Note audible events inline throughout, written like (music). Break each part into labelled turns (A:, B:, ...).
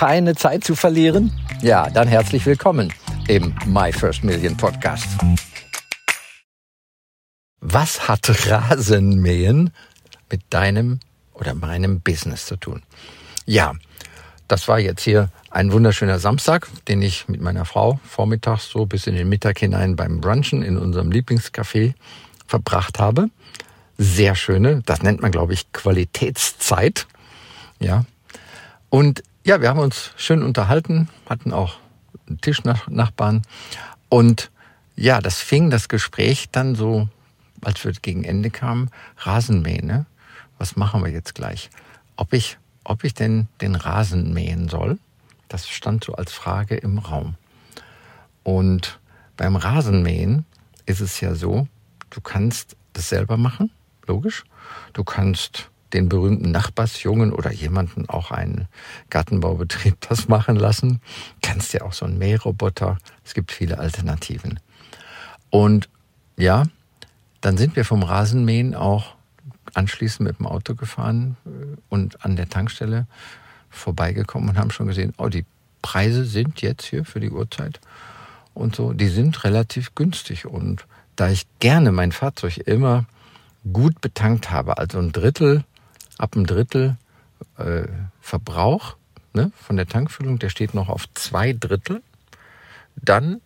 A: keine Zeit zu verlieren? Ja, dann herzlich willkommen im My First Million Podcast. Was hat Rasenmähen mit deinem oder meinem Business zu tun? Ja, das war jetzt hier ein wunderschöner Samstag, den ich mit meiner Frau vormittags so bis in den Mittag hinein beim Brunchen in unserem Lieblingscafé verbracht habe. Sehr schöne, das nennt man, glaube ich, Qualitätszeit. Ja. Und ja, wir haben uns schön unterhalten, hatten auch einen Tischnachbarn. Und ja, das fing das Gespräch dann so, als wir gegen Ende kamen, Rasenmähen. Ne? Was machen wir jetzt gleich? Ob ich, ob ich denn den Rasen mähen soll? Das stand so als Frage im Raum. Und beim Rasenmähen ist es ja so, du kannst das selber machen, logisch. Du kannst den berühmten Nachbarsjungen oder jemanden, auch einen Gartenbaubetrieb, (laughs) das machen lassen. Kannst ja auch so einen Mähroboter. Es gibt viele Alternativen. Und ja, dann sind wir vom Rasenmähen auch anschließend mit dem Auto gefahren äh, und an der Tankstelle vorbeigekommen und haben schon gesehen, oh, die Preise sind jetzt hier für die Uhrzeit und so, die sind relativ günstig. Und da ich gerne mein Fahrzeug immer gut betankt habe, also ein Drittel ab einem Drittel äh, Verbrauch ne, von der Tankfüllung, der steht noch auf zwei Drittel, dann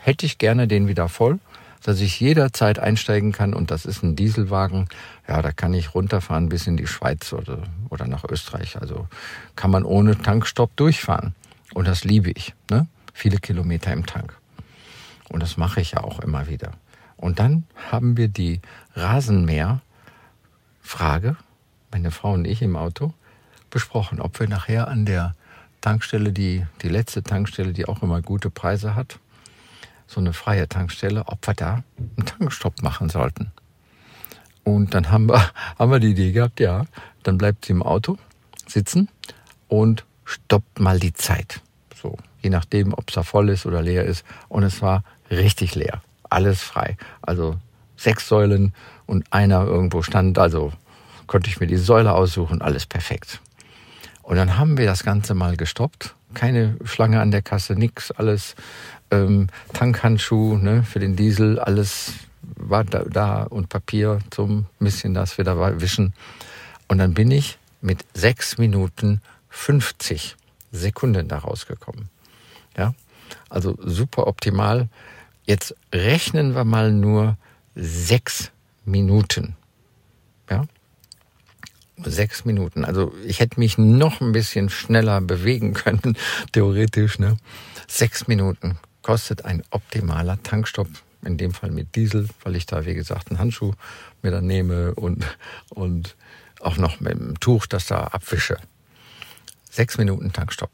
A: hätte ich gerne den wieder voll, dass ich jederzeit einsteigen kann und das ist ein Dieselwagen. Ja, da kann ich runterfahren bis in die Schweiz oder, oder nach Österreich. Also kann man ohne Tankstopp durchfahren. Und das liebe ich. Ne? Viele Kilometer im Tank. Und das mache ich ja auch immer wieder. Und dann haben wir die Rasenmäher-Frage meine Frau und ich im Auto, besprochen, ob wir nachher an der Tankstelle, die, die letzte Tankstelle, die auch immer gute Preise hat, so eine freie Tankstelle, ob wir da einen Tankstopp machen sollten. Und dann haben wir, (laughs) haben wir die Idee gehabt, ja, dann bleibt sie im Auto sitzen und stoppt mal die Zeit. So, je nachdem, ob es da voll ist oder leer ist. Und es war richtig leer. Alles frei. Also sechs Säulen und einer irgendwo stand, also konnte ich mir die Säule aussuchen, alles perfekt. Und dann haben wir das Ganze mal gestoppt. Keine Schlange an der Kasse, nix, alles ähm, Tankhandschuh ne, für den Diesel, alles war da, da und Papier zum bisschen, das wir da wischen. Und dann bin ich mit sechs Minuten 50 Sekunden da rausgekommen. Ja, also super optimal. Jetzt rechnen wir mal nur sechs Minuten. Ja, sechs Minuten. Also ich hätte mich noch ein bisschen schneller bewegen können, (laughs) theoretisch. Ne? Sechs Minuten kostet ein optimaler Tankstopp, in dem Fall mit Diesel, weil ich da, wie gesagt, einen Handschuh mir dann nehme und, und auch noch mit dem Tuch das da abwische. Sechs Minuten Tankstopp.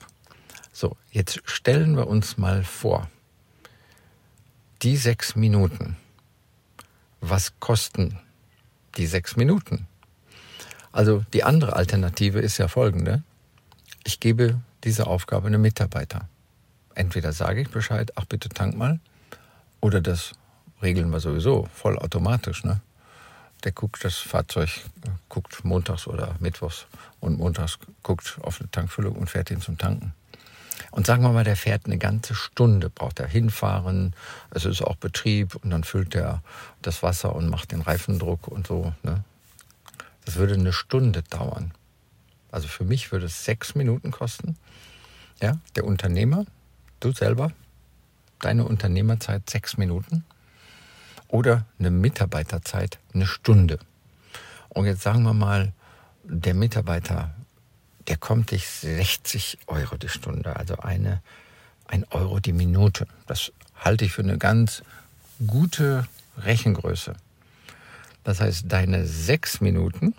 A: So, jetzt stellen wir uns mal vor, die sechs Minuten, was kosten die sechs Minuten? Also die andere Alternative ist ja folgende. Ich gebe diese Aufgabe einem Mitarbeiter. Entweder sage ich Bescheid, ach bitte tank mal, oder das regeln wir sowieso vollautomatisch. Ne? Der guckt das Fahrzeug, guckt montags oder mittwochs und montags guckt auf eine Tankfüllung und fährt ihn zum Tanken. Und sagen wir mal, der fährt eine ganze Stunde, braucht er hinfahren, es ist auch Betrieb und dann füllt er das Wasser und macht den Reifendruck und so. Ne? Das würde eine Stunde dauern. Also für mich würde es sechs Minuten kosten. Ja, der Unternehmer, du selber, deine Unternehmerzeit sechs Minuten oder eine Mitarbeiterzeit eine Stunde. Und jetzt sagen wir mal, der Mitarbeiter, der kommt dich 60 Euro die Stunde, also eine, ein Euro die Minute. Das halte ich für eine ganz gute Rechengröße. Das heißt, deine sechs Minuten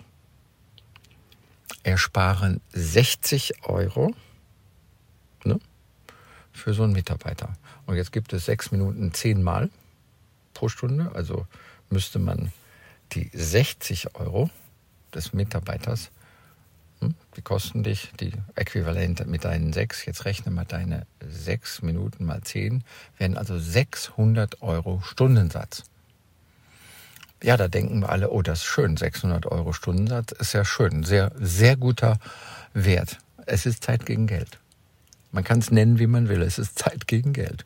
A: ersparen 60 Euro ne, für so einen Mitarbeiter. Und jetzt gibt es sechs Minuten zehnmal pro Stunde. Also müsste man die 60 Euro des Mitarbeiters, hm, die kosten dich, die Äquivalente mit deinen sechs, jetzt rechne mal deine sechs Minuten mal zehn, werden also 600 Euro Stundensatz. Ja, da denken wir alle, oh, das ist schön, 600 Euro Stundensatz ist ja schön, sehr, sehr guter Wert. Es ist Zeit gegen Geld. Man kann es nennen, wie man will. Es ist Zeit gegen Geld.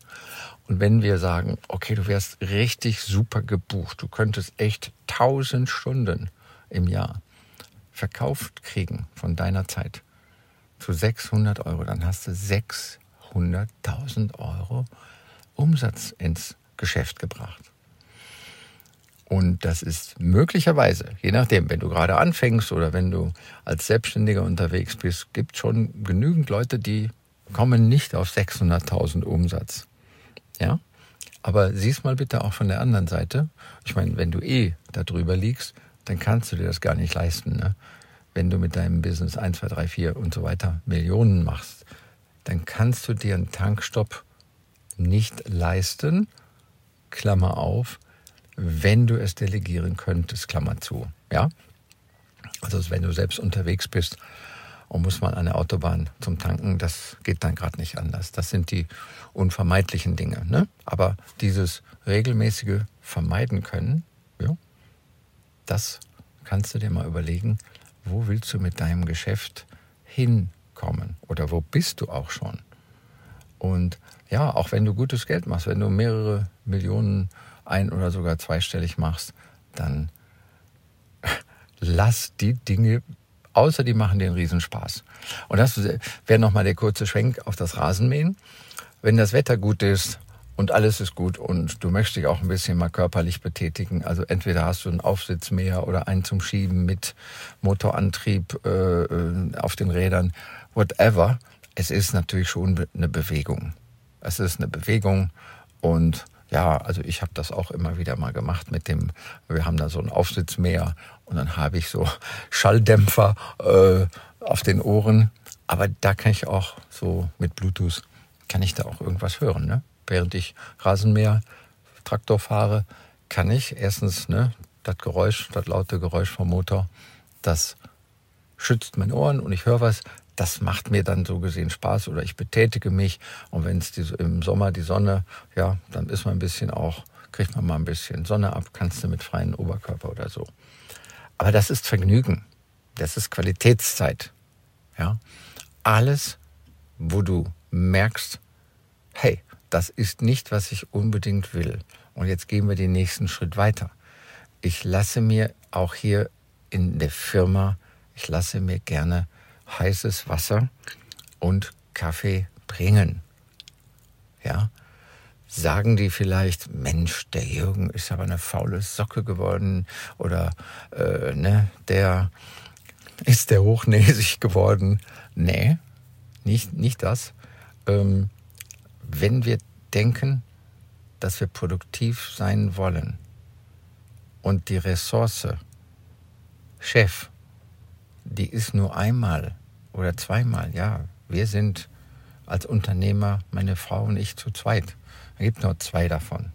A: Und wenn wir sagen, okay, du wärst richtig super gebucht, du könntest echt tausend Stunden im Jahr verkauft kriegen von deiner Zeit zu 600 Euro, dann hast du 600.000 Euro Umsatz ins Geschäft gebracht. Und das ist möglicherweise, je nachdem, wenn du gerade anfängst oder wenn du als Selbstständiger unterwegs bist, gibt schon genügend Leute, die kommen nicht auf 600.000 Umsatz. Ja? Aber sieh's mal bitte auch von der anderen Seite. Ich meine, wenn du eh da drüber liegst, dann kannst du dir das gar nicht leisten. Ne? Wenn du mit deinem Business 1, 2, 3, 4 und so weiter Millionen machst, dann kannst du dir einen Tankstopp nicht leisten, Klammer auf, wenn du es delegieren könntest, Klammer zu. Ja? Also wenn du selbst unterwegs bist und musst mal an der Autobahn zum Tanken, das geht dann gerade nicht anders. Das sind die unvermeidlichen Dinge. Ne? Aber dieses regelmäßige Vermeiden können, ja, das kannst du dir mal überlegen, wo willst du mit deinem Geschäft hinkommen oder wo bist du auch schon? Und ja, auch wenn du gutes Geld machst, wenn du mehrere Millionen ein- oder sogar zweistellig machst, dann lass die Dinge, außer die machen einen Riesenspaß. Und das wäre nochmal der kurze Schwenk auf das Rasenmähen. Wenn das Wetter gut ist und alles ist gut und du möchtest dich auch ein bisschen mal körperlich betätigen, also entweder hast du einen Aufsitzmäher oder einen zum Schieben mit Motorantrieb äh, äh auf den Rädern, whatever, es ist natürlich schon eine Bewegung. Es ist eine Bewegung und ja, also ich habe das auch immer wieder mal gemacht mit dem, wir haben da so ein Aufsitzmäher und dann habe ich so (laughs) Schalldämpfer äh, auf den Ohren. Aber da kann ich auch so mit Bluetooth, kann ich da auch irgendwas hören. Ne? Während ich Rasenmäher, Traktor fahre, kann ich erstens ne, das Geräusch, das laute Geräusch vom Motor, das schützt meine Ohren und ich höre was das macht mir dann so gesehen Spaß oder ich betätige mich. Und wenn es im Sommer die Sonne, ja, dann ist man ein bisschen auch, kriegt man mal ein bisschen Sonne ab, kannst du mit freiem Oberkörper oder so. Aber das ist Vergnügen. Das ist Qualitätszeit. Ja. Alles, wo du merkst, hey, das ist nicht, was ich unbedingt will. Und jetzt gehen wir den nächsten Schritt weiter. Ich lasse mir auch hier in der Firma, ich lasse mir gerne heißes Wasser und Kaffee bringen. Ja, sagen die vielleicht, Mensch, der Jürgen ist aber eine faule Socke geworden oder äh, ne, der ist der hochnäsig geworden. Nee, nicht, nicht das. Ähm, wenn wir denken, dass wir produktiv sein wollen und die Ressource Chef, die ist nur einmal oder zweimal, ja. Wir sind als Unternehmer, meine Frau und ich, zu zweit. Es gibt nur zwei davon.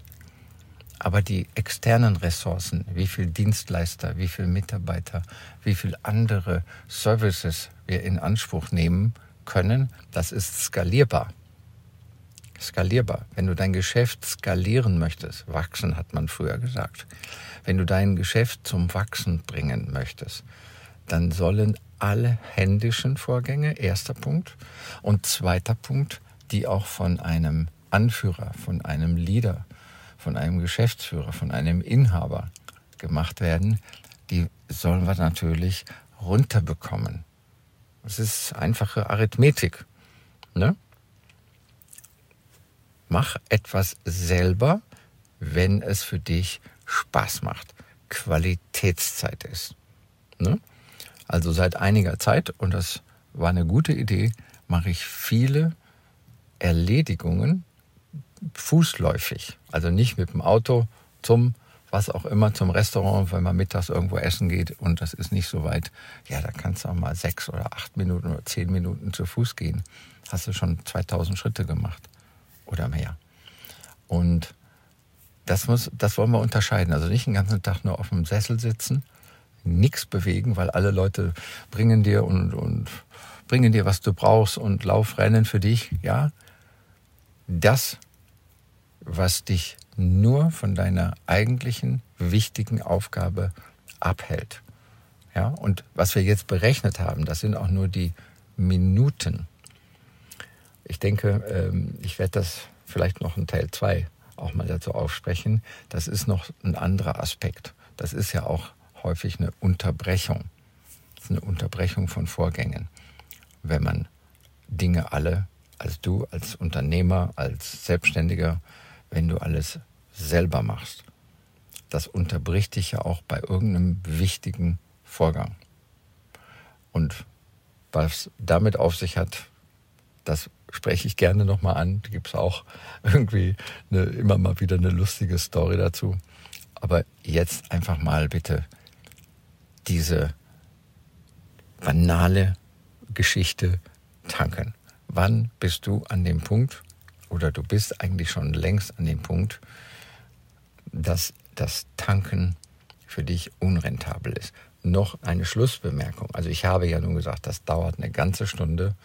A: Aber die externen Ressourcen, wie viel Dienstleister, wie viel Mitarbeiter, wie viel andere Services wir in Anspruch nehmen können, das ist skalierbar. Skalierbar. Wenn du dein Geschäft skalieren möchtest, wachsen hat man früher gesagt, wenn du dein Geschäft zum Wachsen bringen möchtest, dann sollen alle händischen Vorgänge, erster Punkt. Und zweiter Punkt, die auch von einem Anführer, von einem Leader, von einem Geschäftsführer, von einem Inhaber gemacht werden, die sollen wir natürlich runterbekommen. Das ist einfache Arithmetik. Ne? Mach etwas selber, wenn es für dich Spaß macht, Qualitätszeit ist. Ne? Also seit einiger Zeit, und das war eine gute Idee, mache ich viele Erledigungen fußläufig. Also nicht mit dem Auto zum, was auch immer, zum Restaurant, wenn man mittags irgendwo essen geht und das ist nicht so weit. Ja, da kannst du auch mal sechs oder acht Minuten oder zehn Minuten zu Fuß gehen. Hast du schon 2000 Schritte gemacht oder mehr. Und das muss, das wollen wir unterscheiden. Also nicht den ganzen Tag nur auf dem Sessel sitzen nichts bewegen, weil alle Leute bringen dir und, und bringen dir, was du brauchst und Laufrennen für dich, ja. Das, was dich nur von deiner eigentlichen wichtigen Aufgabe abhält. Ja, und was wir jetzt berechnet haben, das sind auch nur die Minuten. ich denke, ähm, ich werde das vielleicht noch in Teil 2 auch mal dazu aufsprechen. Das ist noch ein anderer Aspekt. Das ist ja auch häufig eine Unterbrechung. Das ist eine Unterbrechung von Vorgängen. Wenn man Dinge alle, als du, als Unternehmer, als Selbstständiger, wenn du alles selber machst, das unterbricht dich ja auch bei irgendeinem wichtigen Vorgang. Und was damit auf sich hat, das spreche ich gerne nochmal an. Da gibt es auch irgendwie eine, immer mal wieder eine lustige Story dazu. Aber jetzt einfach mal bitte diese banale Geschichte tanken. Wann bist du an dem Punkt, oder du bist eigentlich schon längst an dem Punkt, dass das Tanken für dich unrentabel ist. Noch eine Schlussbemerkung. Also ich habe ja nun gesagt, das dauert eine ganze Stunde.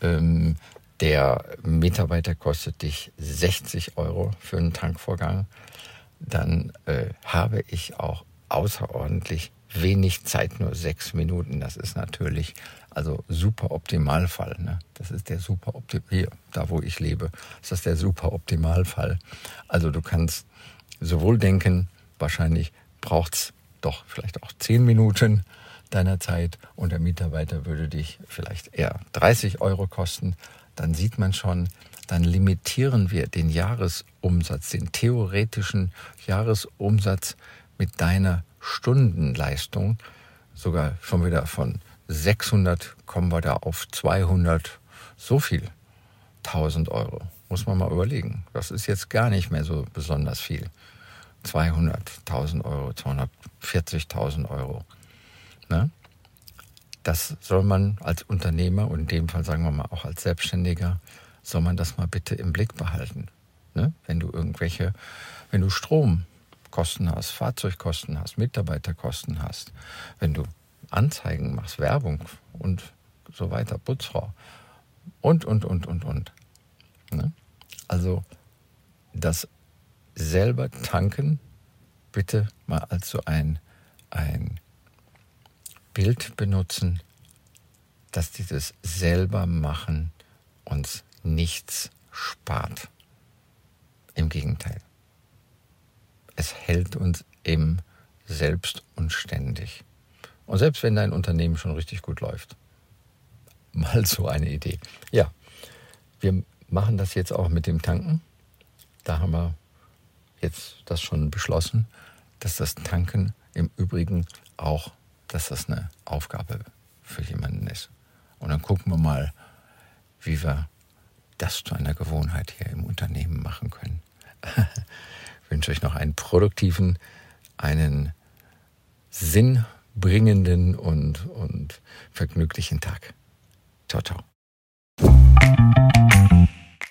A: Ähm, der Mitarbeiter kostet dich 60 Euro für einen Tankvorgang. Dann äh, habe ich auch außerordentlich wenig Zeit, nur sechs Minuten. Das ist natürlich also super Optimalfall. Ne? Das ist der super Optimal, hier, da wo ich lebe, ist das der super Optimalfall. Also du kannst sowohl denken, wahrscheinlich braucht es doch vielleicht auch zehn Minuten deiner Zeit und der Mitarbeiter würde dich vielleicht eher 30 Euro kosten, dann sieht man schon, dann limitieren wir den Jahresumsatz, den theoretischen Jahresumsatz mit deiner Stundenleistung sogar schon wieder von 600 kommen wir da auf 200, so viel, 1000 Euro. Muss man mal überlegen. Das ist jetzt gar nicht mehr so besonders viel. 200.000 Euro, 240.000 Euro. Ne? Das soll man als Unternehmer und in dem Fall sagen wir mal auch als Selbstständiger, soll man das mal bitte im Blick behalten. Ne? Wenn du irgendwelche, wenn du Stromkosten hast, Fahrzeugkosten hast, Mitarbeiterkosten hast, wenn du Anzeigen machst, Werbung und so weiter, Putzfrau und, und, und, und, und. Ne? Also das selber tanken bitte mal als so ein, ein Bild benutzen, dass dieses selber machen uns nichts spart. Im Gegenteil. Es hält uns im Selbst und ständig. Und selbst wenn dein Unternehmen schon richtig gut läuft. Mal so eine Idee. Ja, wir machen das jetzt auch mit dem Tanken. Da haben wir jetzt das schon beschlossen, dass das Tanken im Übrigen auch, dass das eine Aufgabe für jemanden ist. Und dann gucken wir mal, wie wir das zu einer Gewohnheit hier im Unternehmen machen können. (laughs) ich wünsche euch noch einen produktiven, einen sinnbringenden und, und vergnüglichen Tag. Ciao, ciao.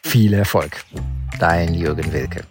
A: Viel Erfolg. Dein Jürgen Wilke.